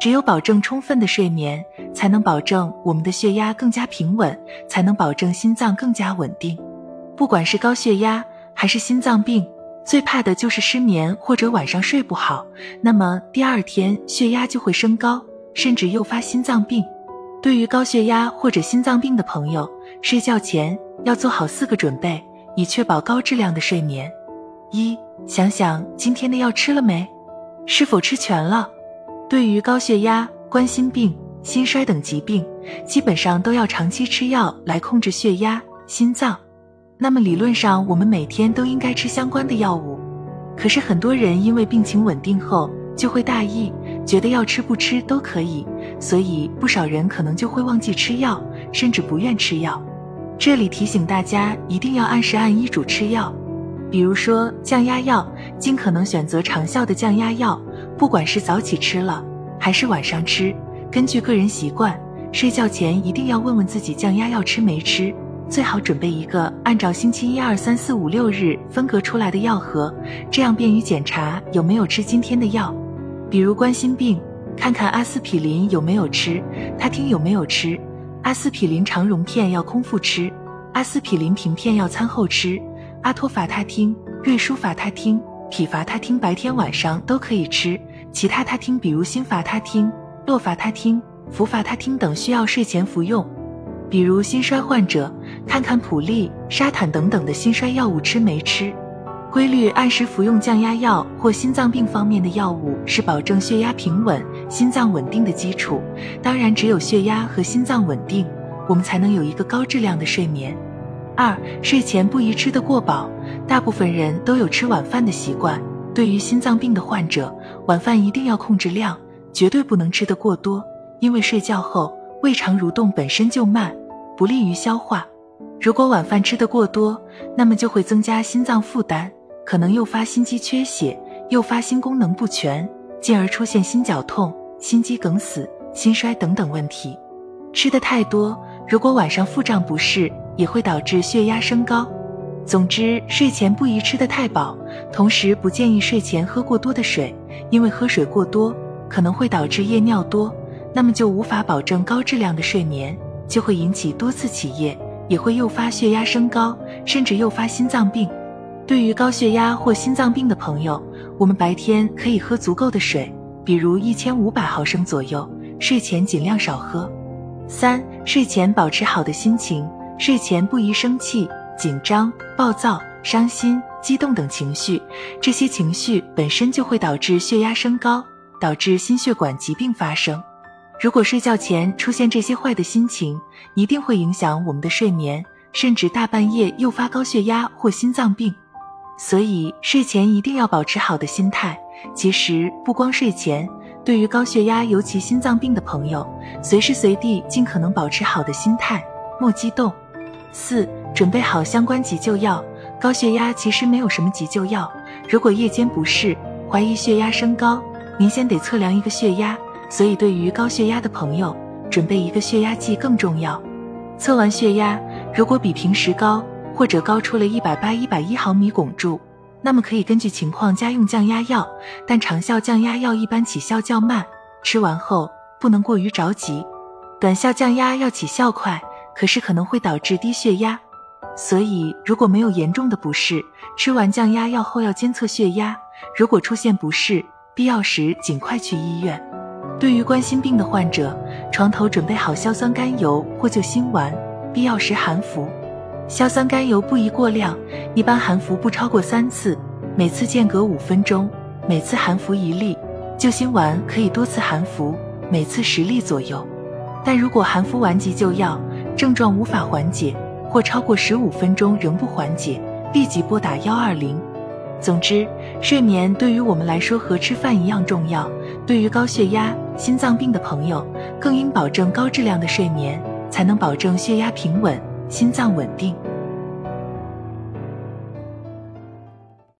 只有保证充分的睡眠，才能保证我们的血压更加平稳，才能保证心脏更加稳定。不管是高血压还是心脏病，最怕的就是失眠或者晚上睡不好，那么第二天血压就会升高，甚至诱发心脏病。对于高血压或者心脏病的朋友，睡觉前要做好四个准备，以确保高质量的睡眠。一、想想今天的药吃了没，是否吃全了？对于高血压、冠心病、心衰等疾病，基本上都要长期吃药来控制血压、心脏。那么理论上，我们每天都应该吃相关的药物。可是很多人因为病情稳定后就会大意，觉得要吃不吃都可以，所以不少人可能就会忘记吃药，甚至不愿吃药。这里提醒大家，一定要按时按医嘱吃药。比如说降压药，尽可能选择长效的降压药，不管是早起吃了还是晚上吃，根据个人习惯，睡觉前一定要问问自己降压药吃没吃。最好准备一个按照星期一、二、三、四、五、六日分隔出来的药盒，这样便于检查有没有吃今天的药。比如冠心病，看看阿司匹林有没有吃，他汀有没有吃。阿司匹林肠溶片要空腹吃，阿司匹林平片要餐后吃。阿托法他汀、瑞舒法他汀、匹伐他汀白天晚上都可以吃，其他他汀比如辛伐他汀、洛伐他汀、氟伐他汀等需要睡前服用。比如心衰患者，看看普利、沙坦等等的心衰药物吃没吃。规律按时服用降压药或心脏病方面的药物，是保证血压平稳、心脏稳定的基础。当然，只有血压和心脏稳定，我们才能有一个高质量的睡眠。二、睡前不宜吃得过饱。大部分人都有吃晚饭的习惯，对于心脏病的患者，晚饭一定要控制量，绝对不能吃得过多，因为睡觉后胃肠蠕动本身就慢。不利于消化。如果晚饭吃得过多，那么就会增加心脏负担，可能诱发心肌缺血，诱发心功能不全，进而出现心绞痛、心肌梗死、心衰等等问题。吃的太多，如果晚上腹胀不适，也会导致血压升高。总之，睡前不宜吃得太饱，同时不建议睡前喝过多的水，因为喝水过多可能会导致夜尿多，那么就无法保证高质量的睡眠。就会引起多次起夜，也会诱发血压升高，甚至诱发心脏病。对于高血压或心脏病的朋友，我们白天可以喝足够的水，比如一千五百毫升左右，睡前尽量少喝。三、睡前保持好的心情，睡前不宜生气、紧张、暴躁、伤心、激动等情绪，这些情绪本身就会导致血压升高，导致心血管疾病发生。如果睡觉前出现这些坏的心情，一定会影响我们的睡眠，甚至大半夜诱发高血压或心脏病。所以睡前一定要保持好的心态。其实不光睡前，对于高血压尤其心脏病的朋友，随时随地尽可能保持好的心态，莫激动。四、准备好相关急救药。高血压其实没有什么急救药，如果夜间不适，怀疑血压升高，您先得测量一个血压。所以，对于高血压的朋友，准备一个血压计更重要。测完血压，如果比平时高，或者高出了一百八、一百一毫米汞柱，那么可以根据情况加用降压药。但长效降压药一般起效较慢，吃完后不能过于着急。短效降压药起效快，可是可能会导致低血压。所以，如果没有严重的不适，吃完降压药后要监测血压。如果出现不适，必要时尽快去医院。对于冠心病的患者，床头准备好硝酸甘油或救心丸，必要时含服。硝酸甘油不宜过量，一般含服不超过三次，每次间隔五分钟，每次含服一粒。救心丸可以多次含服，每次十粒左右。但如果含服完急救药，症状无法缓解，或超过十五分钟仍不缓解，立即拨打幺二零。总之，睡眠对于我们来说和吃饭一样重要。对于高血压、心脏病的朋友，更应保证高质量的睡眠，才能保证血压平稳、心脏稳定。